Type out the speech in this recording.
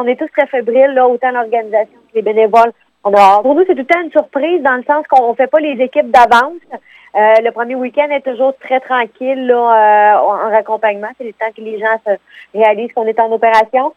On est tous très fébriles, là, autant l'organisation que les bénévoles. On a, pour nous, c'est tout le temps une surprise dans le sens qu'on ne fait pas les équipes d'avance. Euh, le premier week-end est toujours très tranquille là, euh, en raccompagnement. C'est le temps que les gens se réalisent qu'on est en opération.